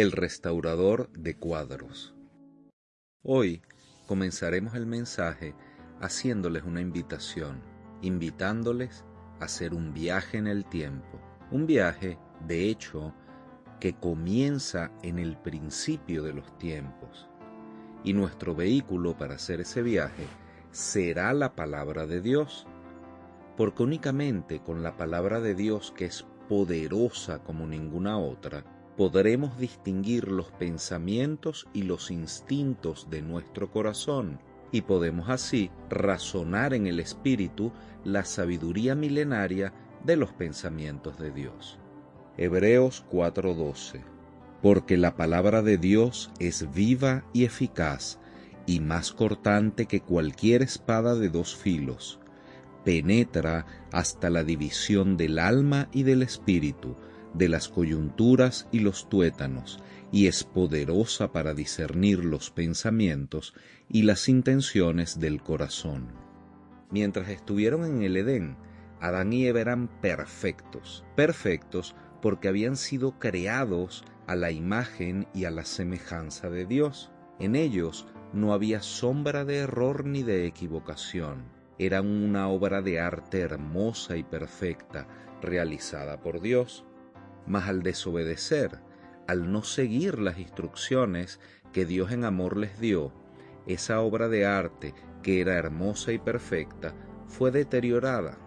el restaurador de cuadros. Hoy comenzaremos el mensaje haciéndoles una invitación, invitándoles a hacer un viaje en el tiempo. Un viaje, de hecho, que comienza en el principio de los tiempos. Y nuestro vehículo para hacer ese viaje será la palabra de Dios. Porque únicamente con la palabra de Dios, que es poderosa como ninguna otra, podremos distinguir los pensamientos y los instintos de nuestro corazón y podemos así razonar en el espíritu la sabiduría milenaria de los pensamientos de Dios. Hebreos 4:12 Porque la palabra de Dios es viva y eficaz y más cortante que cualquier espada de dos filos, penetra hasta la división del alma y del espíritu, de las coyunturas y los tuétanos, y es poderosa para discernir los pensamientos y las intenciones del corazón. Mientras estuvieron en el Edén, Adán y Eva eran perfectos, perfectos porque habían sido creados a la imagen y a la semejanza de Dios. En ellos no había sombra de error ni de equivocación. Eran una obra de arte hermosa y perfecta, realizada por Dios mas al desobedecer, al no seguir las instrucciones que Dios en amor les dio, esa obra de arte que era hermosa y perfecta fue deteriorada.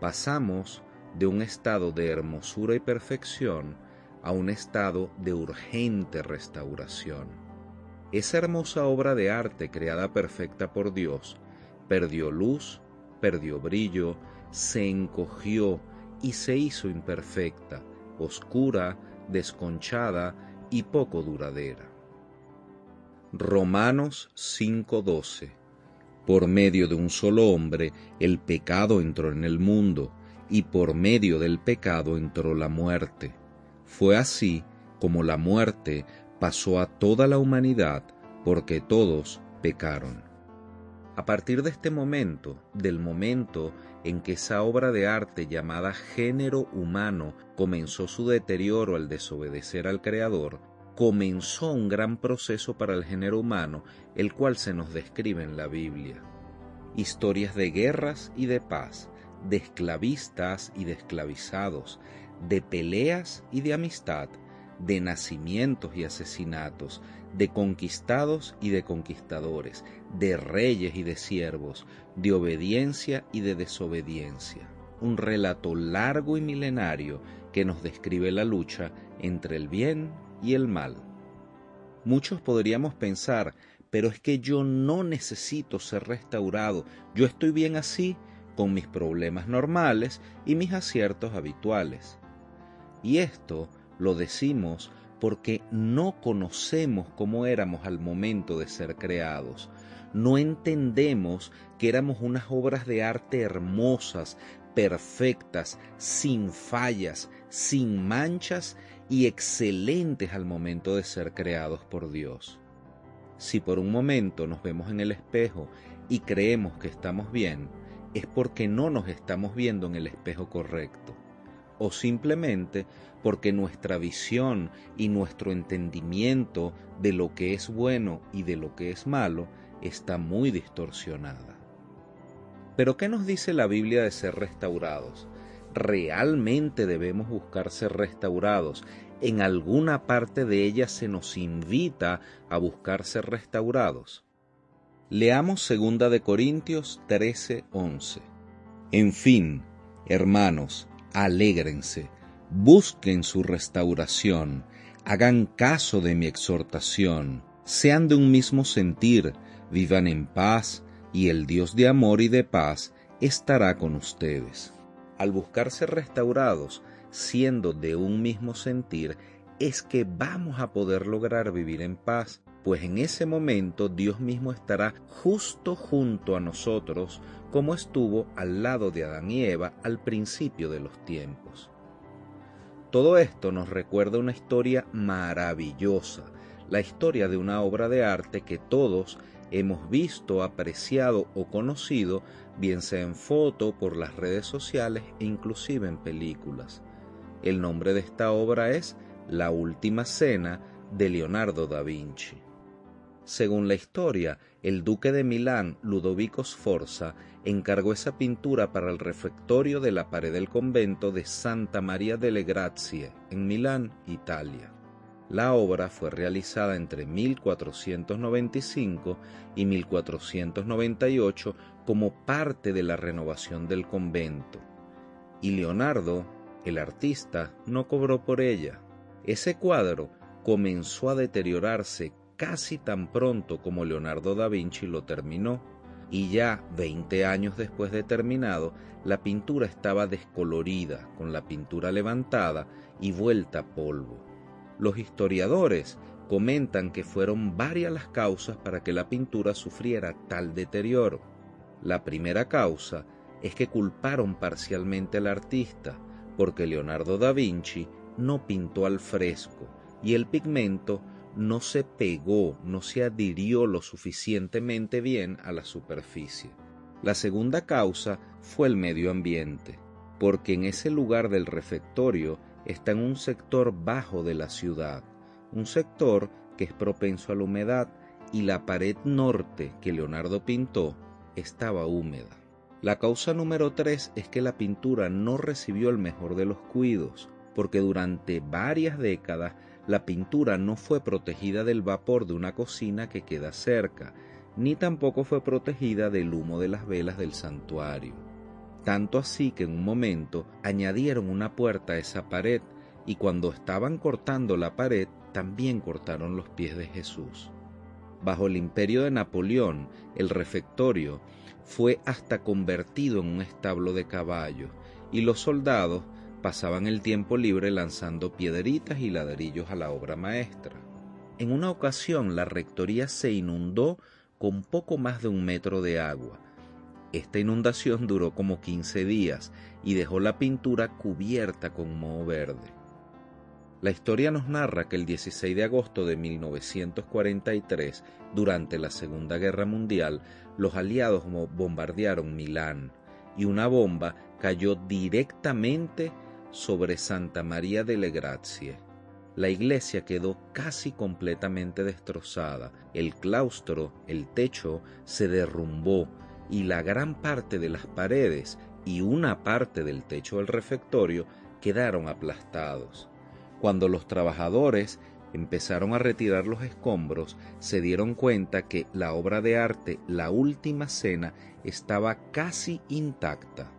Pasamos de un estado de hermosura y perfección a un estado de urgente restauración. Esa hermosa obra de arte creada perfecta por Dios perdió luz, perdió brillo, se encogió y se hizo imperfecta, oscura, desconchada y poco duradera. Romanos 5:12 Por medio de un solo hombre el pecado entró en el mundo, y por medio del pecado entró la muerte. Fue así como la muerte pasó a toda la humanidad, porque todos pecaron. A partir de este momento, del momento en que esa obra de arte llamada género humano comenzó su deterioro al desobedecer al Creador, comenzó un gran proceso para el género humano, el cual se nos describe en la Biblia. Historias de guerras y de paz, de esclavistas y de esclavizados, de peleas y de amistad, de nacimientos y asesinatos, de conquistados y de conquistadores, de reyes y de siervos, de obediencia y de desobediencia. Un relato largo y milenario que nos describe la lucha entre el bien y el mal. Muchos podríamos pensar, pero es que yo no necesito ser restaurado, yo estoy bien así, con mis problemas normales y mis aciertos habituales. Y esto lo decimos porque no conocemos cómo éramos al momento de ser creados. No entendemos que éramos unas obras de arte hermosas, perfectas, sin fallas, sin manchas y excelentes al momento de ser creados por Dios. Si por un momento nos vemos en el espejo y creemos que estamos bien, es porque no nos estamos viendo en el espejo correcto o simplemente porque nuestra visión y nuestro entendimiento de lo que es bueno y de lo que es malo está muy distorsionada. Pero ¿qué nos dice la Biblia de ser restaurados? ¿Realmente debemos buscar ser restaurados? ¿En alguna parte de ella se nos invita a buscar ser restaurados? Leamos 2 de Corintios 13:11. En fin, hermanos, alégrense, busquen su restauración, hagan caso de mi exhortación, sean de un mismo sentir, vivan en paz, y el Dios de amor y de paz estará con ustedes. Al buscar ser restaurados, siendo de un mismo sentir, es que vamos a poder lograr vivir en paz, pues en ese momento Dios mismo estará justo junto a nosotros como estuvo al lado de Adán y Eva al principio de los tiempos. Todo esto nos recuerda una historia maravillosa, la historia de una obra de arte que todos hemos visto, apreciado o conocido, bien sea en foto, por las redes sociales e inclusive en películas. El nombre de esta obra es La Última Cena de Leonardo da Vinci. Según la historia, el duque de Milán, Ludovico Sforza, encargó esa pintura para el refectorio de la pared del convento de Santa María delle Grazie, en Milán, Italia. La obra fue realizada entre 1495 y 1498 como parte de la renovación del convento, y Leonardo, el artista, no cobró por ella. Ese cuadro comenzó a deteriorarse casi tan pronto como Leonardo da Vinci lo terminó, y ya 20 años después de terminado, la pintura estaba descolorida, con la pintura levantada y vuelta a polvo. Los historiadores comentan que fueron varias las causas para que la pintura sufriera tal deterioro. La primera causa es que culparon parcialmente al artista, porque Leonardo da Vinci no pintó al fresco y el pigmento no se pegó, no se adhirió lo suficientemente bien a la superficie. La segunda causa fue el medio ambiente, porque en ese lugar del refectorio está en un sector bajo de la ciudad, un sector que es propenso a la humedad y la pared norte que Leonardo pintó estaba húmeda. La causa número tres es que la pintura no recibió el mejor de los cuidos, porque durante varias décadas la pintura no fue protegida del vapor de una cocina que queda cerca, ni tampoco fue protegida del humo de las velas del santuario. Tanto así que en un momento añadieron una puerta a esa pared y cuando estaban cortando la pared también cortaron los pies de Jesús. Bajo el imperio de Napoleón, el refectorio fue hasta convertido en un establo de caballos y los soldados pasaban el tiempo libre lanzando piedritas y ladrillos a la obra maestra. En una ocasión la rectoría se inundó con poco más de un metro de agua. Esta inundación duró como 15 días y dejó la pintura cubierta con moho verde. La historia nos narra que el 16 de agosto de 1943, durante la Segunda Guerra Mundial, los aliados bombardearon Milán y una bomba cayó directamente sobre Santa María delle Grazie. La iglesia quedó casi completamente destrozada, el claustro, el techo, se derrumbó y la gran parte de las paredes y una parte del techo del refectorio quedaron aplastados. Cuando los trabajadores empezaron a retirar los escombros, se dieron cuenta que la obra de arte La Última Cena estaba casi intacta.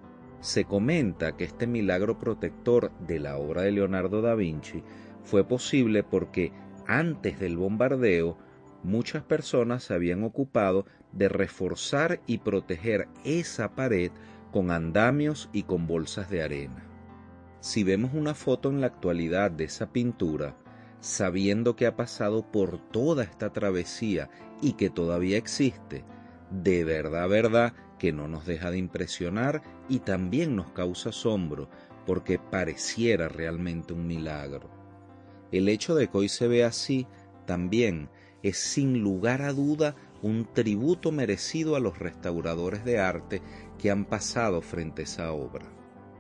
Se comenta que este milagro protector de la obra de Leonardo da Vinci fue posible porque antes del bombardeo muchas personas se habían ocupado de reforzar y proteger esa pared con andamios y con bolsas de arena. Si vemos una foto en la actualidad de esa pintura, sabiendo que ha pasado por toda esta travesía y que todavía existe, de verdad, verdad, que no nos deja de impresionar y también nos causa asombro porque pareciera realmente un milagro. El hecho de que hoy se vea así también es sin lugar a duda un tributo merecido a los restauradores de arte que han pasado frente a esa obra.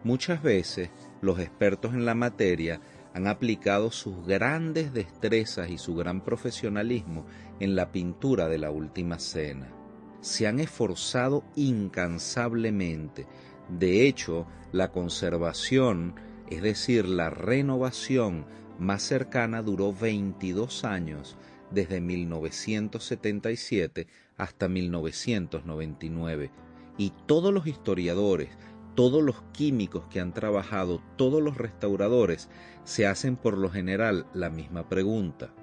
Muchas veces los expertos en la materia han aplicado sus grandes destrezas y su gran profesionalismo en la pintura de la Última Cena se han esforzado incansablemente. De hecho, la conservación, es decir, la renovación más cercana duró 22 años, desde 1977 hasta 1999. Y todos los historiadores, todos los químicos que han trabajado, todos los restauradores, se hacen por lo general la misma pregunta.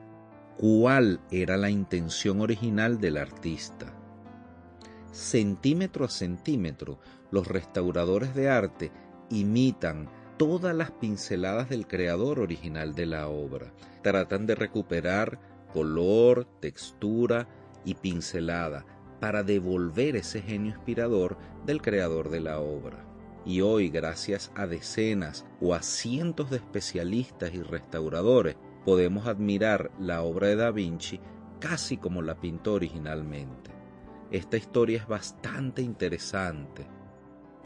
¿Cuál era la intención original del artista? Centímetro a centímetro, los restauradores de arte imitan todas las pinceladas del creador original de la obra. Tratan de recuperar color, textura y pincelada para devolver ese genio inspirador del creador de la obra. Y hoy, gracias a decenas o a cientos de especialistas y restauradores, podemos admirar la obra de Da Vinci casi como la pintó originalmente. Esta historia es bastante interesante,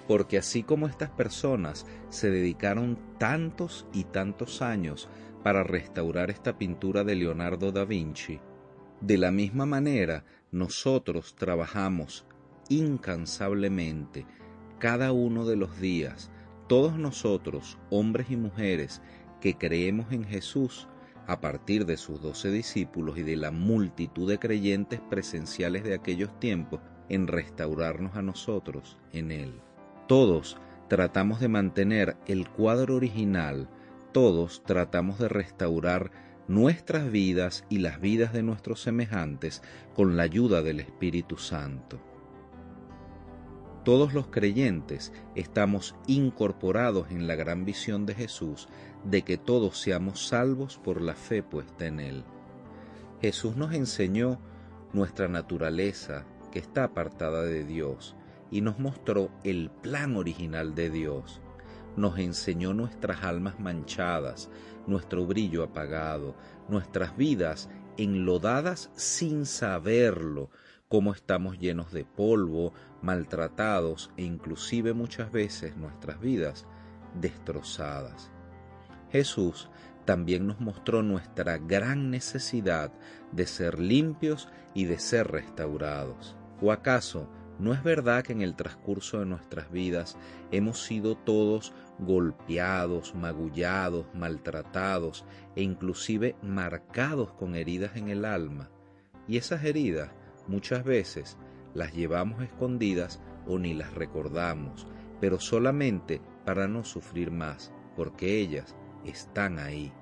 porque así como estas personas se dedicaron tantos y tantos años para restaurar esta pintura de Leonardo da Vinci, de la misma manera nosotros trabajamos incansablemente cada uno de los días, todos nosotros, hombres y mujeres, que creemos en Jesús, a partir de sus doce discípulos y de la multitud de creyentes presenciales de aquellos tiempos, en restaurarnos a nosotros en Él. Todos tratamos de mantener el cuadro original, todos tratamos de restaurar nuestras vidas y las vidas de nuestros semejantes con la ayuda del Espíritu Santo. Todos los creyentes estamos incorporados en la gran visión de Jesús de que todos seamos salvos por la fe puesta en Él. Jesús nos enseñó nuestra naturaleza que está apartada de Dios y nos mostró el plan original de Dios. Nos enseñó nuestras almas manchadas, nuestro brillo apagado, nuestras vidas enlodadas sin saberlo, cómo estamos llenos de polvo, maltratados e inclusive muchas veces nuestras vidas destrozadas. Jesús también nos mostró nuestra gran necesidad de ser limpios y de ser restaurados. ¿O acaso no es verdad que en el transcurso de nuestras vidas hemos sido todos golpeados, magullados, maltratados e inclusive marcados con heridas en el alma? Y esas heridas muchas veces las llevamos escondidas o ni las recordamos, pero solamente para no sufrir más, porque ellas están ahí.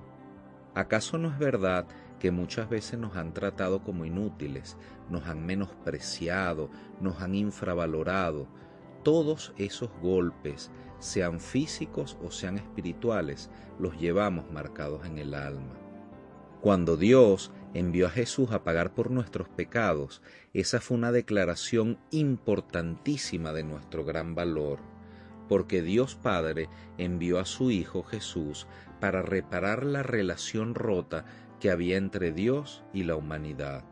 ¿Acaso no es verdad que muchas veces nos han tratado como inútiles, nos han menospreciado, nos han infravalorado? Todos esos golpes, sean físicos o sean espirituales, los llevamos marcados en el alma. Cuando Dios envió a Jesús a pagar por nuestros pecados, esa fue una declaración importantísima de nuestro gran valor, porque Dios Padre envió a su Hijo Jesús para reparar la relación rota que había entre Dios y la humanidad.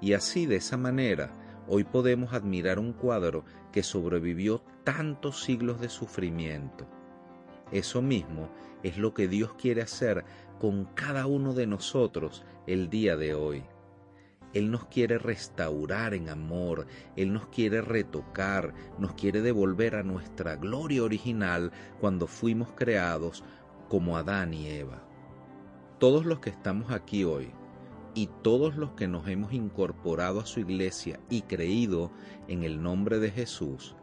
Y así de esa manera, hoy podemos admirar un cuadro que sobrevivió tantos siglos de sufrimiento. Eso mismo es lo que Dios quiere hacer con cada uno de nosotros el día de hoy. Él nos quiere restaurar en amor, Él nos quiere retocar, nos quiere devolver a nuestra gloria original cuando fuimos creados como Adán y Eva. Todos los que estamos aquí hoy y todos los que nos hemos incorporado a su iglesia y creído en el nombre de Jesús,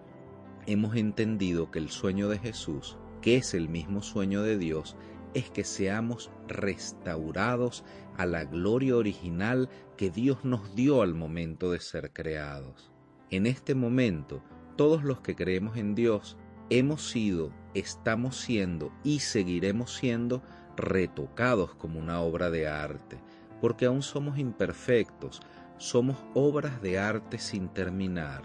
hemos entendido que el sueño de Jesús, que es el mismo sueño de Dios, es que seamos restaurados a la gloria original que Dios nos dio al momento de ser creados. En este momento, todos los que creemos en Dios hemos sido, estamos siendo y seguiremos siendo retocados como una obra de arte, porque aún somos imperfectos, somos obras de arte sin terminar.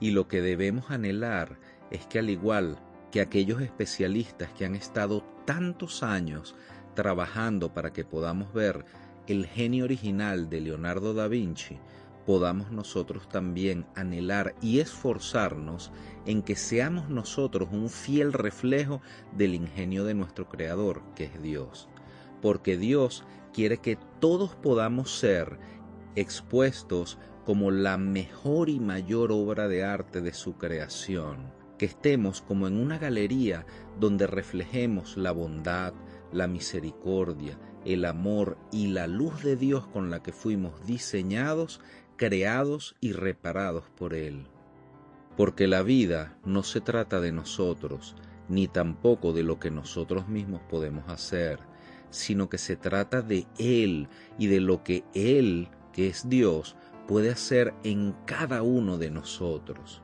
Y lo que debemos anhelar es que al igual que aquellos especialistas que han estado tantos años trabajando para que podamos ver el genio original de Leonardo da Vinci, podamos nosotros también anhelar y esforzarnos en que seamos nosotros un fiel reflejo del ingenio de nuestro Creador, que es Dios. Porque Dios quiere que todos podamos ser expuestos como la mejor y mayor obra de arte de su creación, que estemos como en una galería donde reflejemos la bondad, la misericordia, el amor y la luz de Dios con la que fuimos diseñados creados y reparados por Él. Porque la vida no se trata de nosotros, ni tampoco de lo que nosotros mismos podemos hacer, sino que se trata de Él y de lo que Él, que es Dios, puede hacer en cada uno de nosotros.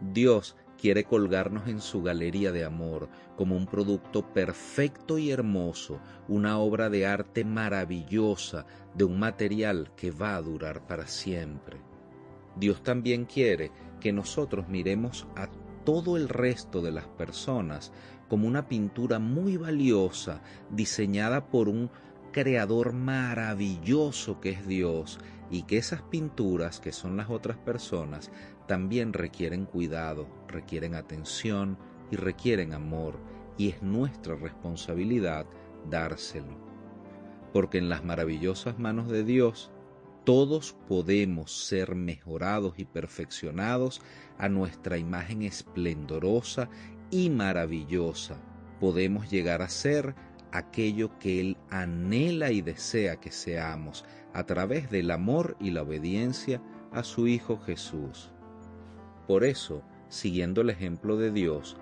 Dios quiere colgarnos en su galería de amor como un producto perfecto y hermoso, una obra de arte maravillosa, de un material que va a durar para siempre. Dios también quiere que nosotros miremos a todo el resto de las personas como una pintura muy valiosa diseñada por un creador maravilloso que es Dios y que esas pinturas, que son las otras personas, también requieren cuidado, requieren atención y requieren amor, y es nuestra responsabilidad dárselo. Porque en las maravillosas manos de Dios, todos podemos ser mejorados y perfeccionados a nuestra imagen esplendorosa y maravillosa. Podemos llegar a ser aquello que Él anhela y desea que seamos a través del amor y la obediencia a su Hijo Jesús. Por eso, siguiendo el ejemplo de Dios,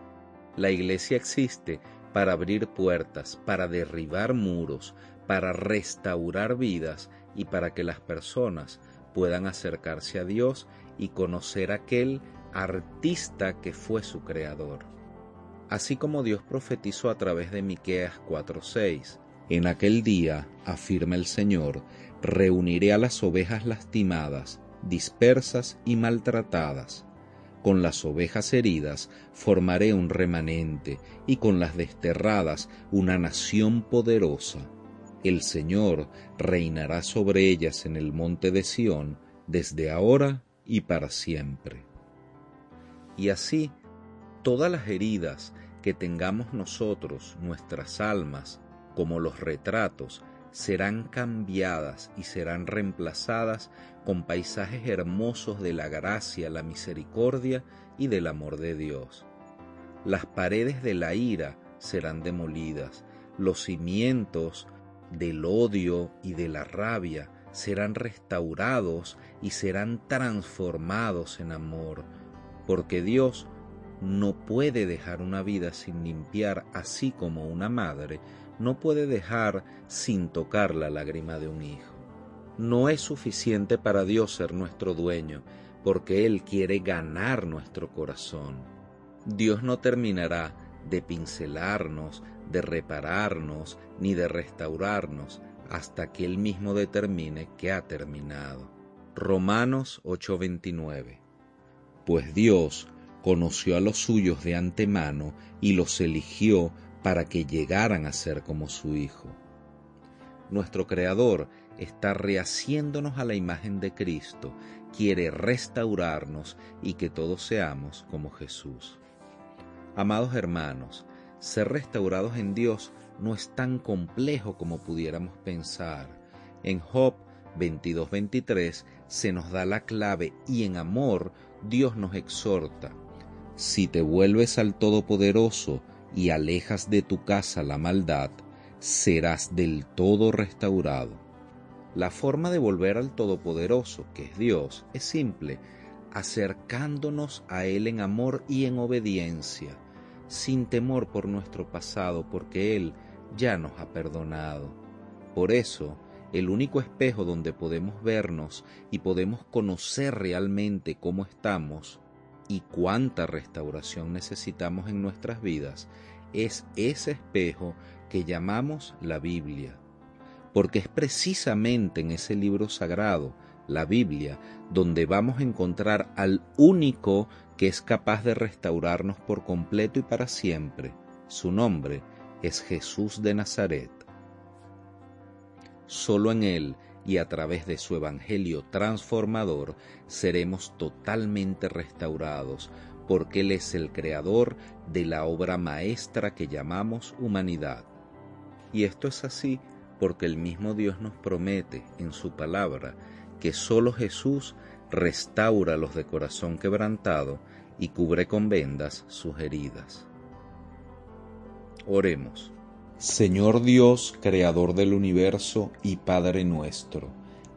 la iglesia existe para abrir puertas, para derribar muros, para restaurar vidas y para que las personas puedan acercarse a Dios y conocer aquel artista que fue su creador así como Dios profetizó a través de Miqueas 4:6. En aquel día, afirma el Señor, reuniré a las ovejas lastimadas, dispersas y maltratadas. Con las ovejas heridas formaré un remanente, y con las desterradas una nación poderosa. El Señor reinará sobre ellas en el monte de Sión, desde ahora y para siempre. Y así, todas las heridas que tengamos nosotros, nuestras almas, como los retratos, serán cambiadas y serán reemplazadas con paisajes hermosos de la gracia, la misericordia y del amor de Dios. Las paredes de la ira serán demolidas, los cimientos del odio y de la rabia serán restaurados y serán transformados en amor, porque Dios no puede dejar una vida sin limpiar, así como una madre no puede dejar sin tocar la lágrima de un hijo. No es suficiente para Dios ser nuestro dueño, porque Él quiere ganar nuestro corazón. Dios no terminará de pincelarnos, de repararnos, ni de restaurarnos, hasta que Él mismo determine que ha terminado. Romanos 8:29 Pues Dios conoció a los suyos de antemano y los eligió para que llegaran a ser como su Hijo. Nuestro Creador está rehaciéndonos a la imagen de Cristo, quiere restaurarnos y que todos seamos como Jesús. Amados hermanos, ser restaurados en Dios no es tan complejo como pudiéramos pensar. En Job 22-23 se nos da la clave y en amor Dios nos exhorta si te vuelves al Todopoderoso y alejas de tu casa la maldad, serás del todo restaurado. La forma de volver al Todopoderoso, que es Dios, es simple, acercándonos a Él en amor y en obediencia, sin temor por nuestro pasado, porque Él ya nos ha perdonado. Por eso, el único espejo donde podemos vernos y podemos conocer realmente cómo estamos y cuánta restauración necesitamos en nuestras vidas es ese espejo que llamamos la Biblia. Porque es precisamente en ese libro sagrado, la Biblia, donde vamos a encontrar al único que es capaz de restaurarnos por completo y para siempre. Su nombre es Jesús de Nazaret. Solo en Él y a través de su Evangelio transformador seremos totalmente restaurados, porque Él es el creador de la obra maestra que llamamos humanidad. Y esto es así porque el mismo Dios nos promete en su palabra que sólo Jesús restaura los de corazón quebrantado y cubre con vendas sus heridas. Oremos. Señor Dios, Creador del universo y Padre nuestro,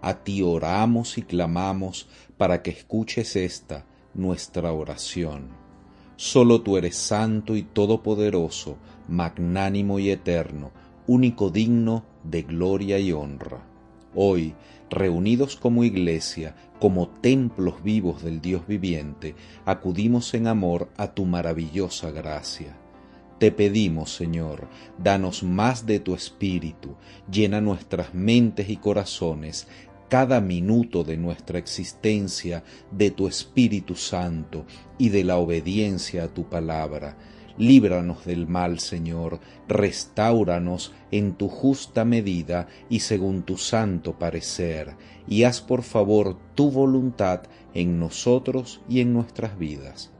a ti oramos y clamamos para que escuches esta, nuestra oración. Solo tú eres santo y todopoderoso, magnánimo y eterno, único digno de gloria y honra. Hoy, reunidos como iglesia, como templos vivos del Dios viviente, acudimos en amor a tu maravillosa gracia. Te pedimos, Señor, danos más de tu Espíritu, llena nuestras mentes y corazones cada minuto de nuestra existencia de tu Espíritu Santo y de la obediencia a tu palabra. Líbranos del mal, Señor, restauranos en tu justa medida y según tu santo parecer, y haz por favor tu voluntad en nosotros y en nuestras vidas.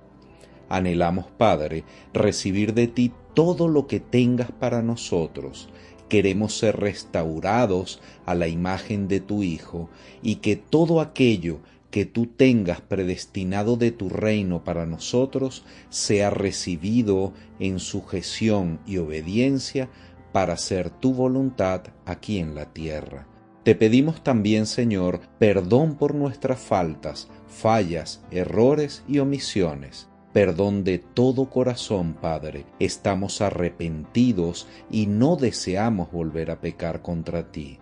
Anhelamos, Padre, recibir de ti todo lo que tengas para nosotros. Queremos ser restaurados a la imagen de tu Hijo y que todo aquello que tú tengas predestinado de tu reino para nosotros sea recibido en sujeción y obediencia para hacer tu voluntad aquí en la tierra. Te pedimos también, Señor, perdón por nuestras faltas, fallas, errores y omisiones. Perdón de todo corazón, Padre. Estamos arrepentidos y no deseamos volver a pecar contra ti.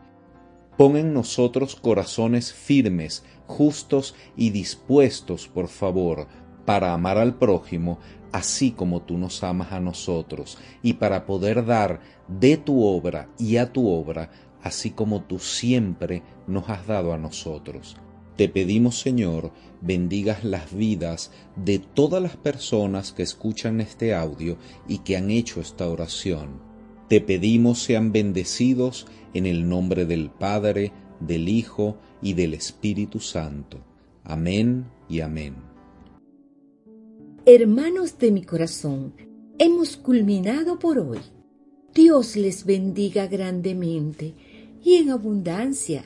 Pon en nosotros corazones firmes, justos y dispuestos, por favor, para amar al prójimo, así como tú nos amas a nosotros, y para poder dar de tu obra y a tu obra, así como tú siempre nos has dado a nosotros. Te pedimos, Señor, bendigas las vidas de todas las personas que escuchan este audio y que han hecho esta oración te pedimos sean bendecidos en el nombre del Padre, del Hijo y del Espíritu Santo. Amén y amén. Hermanos de mi corazón, hemos culminado por hoy. Dios les bendiga grandemente y en abundancia.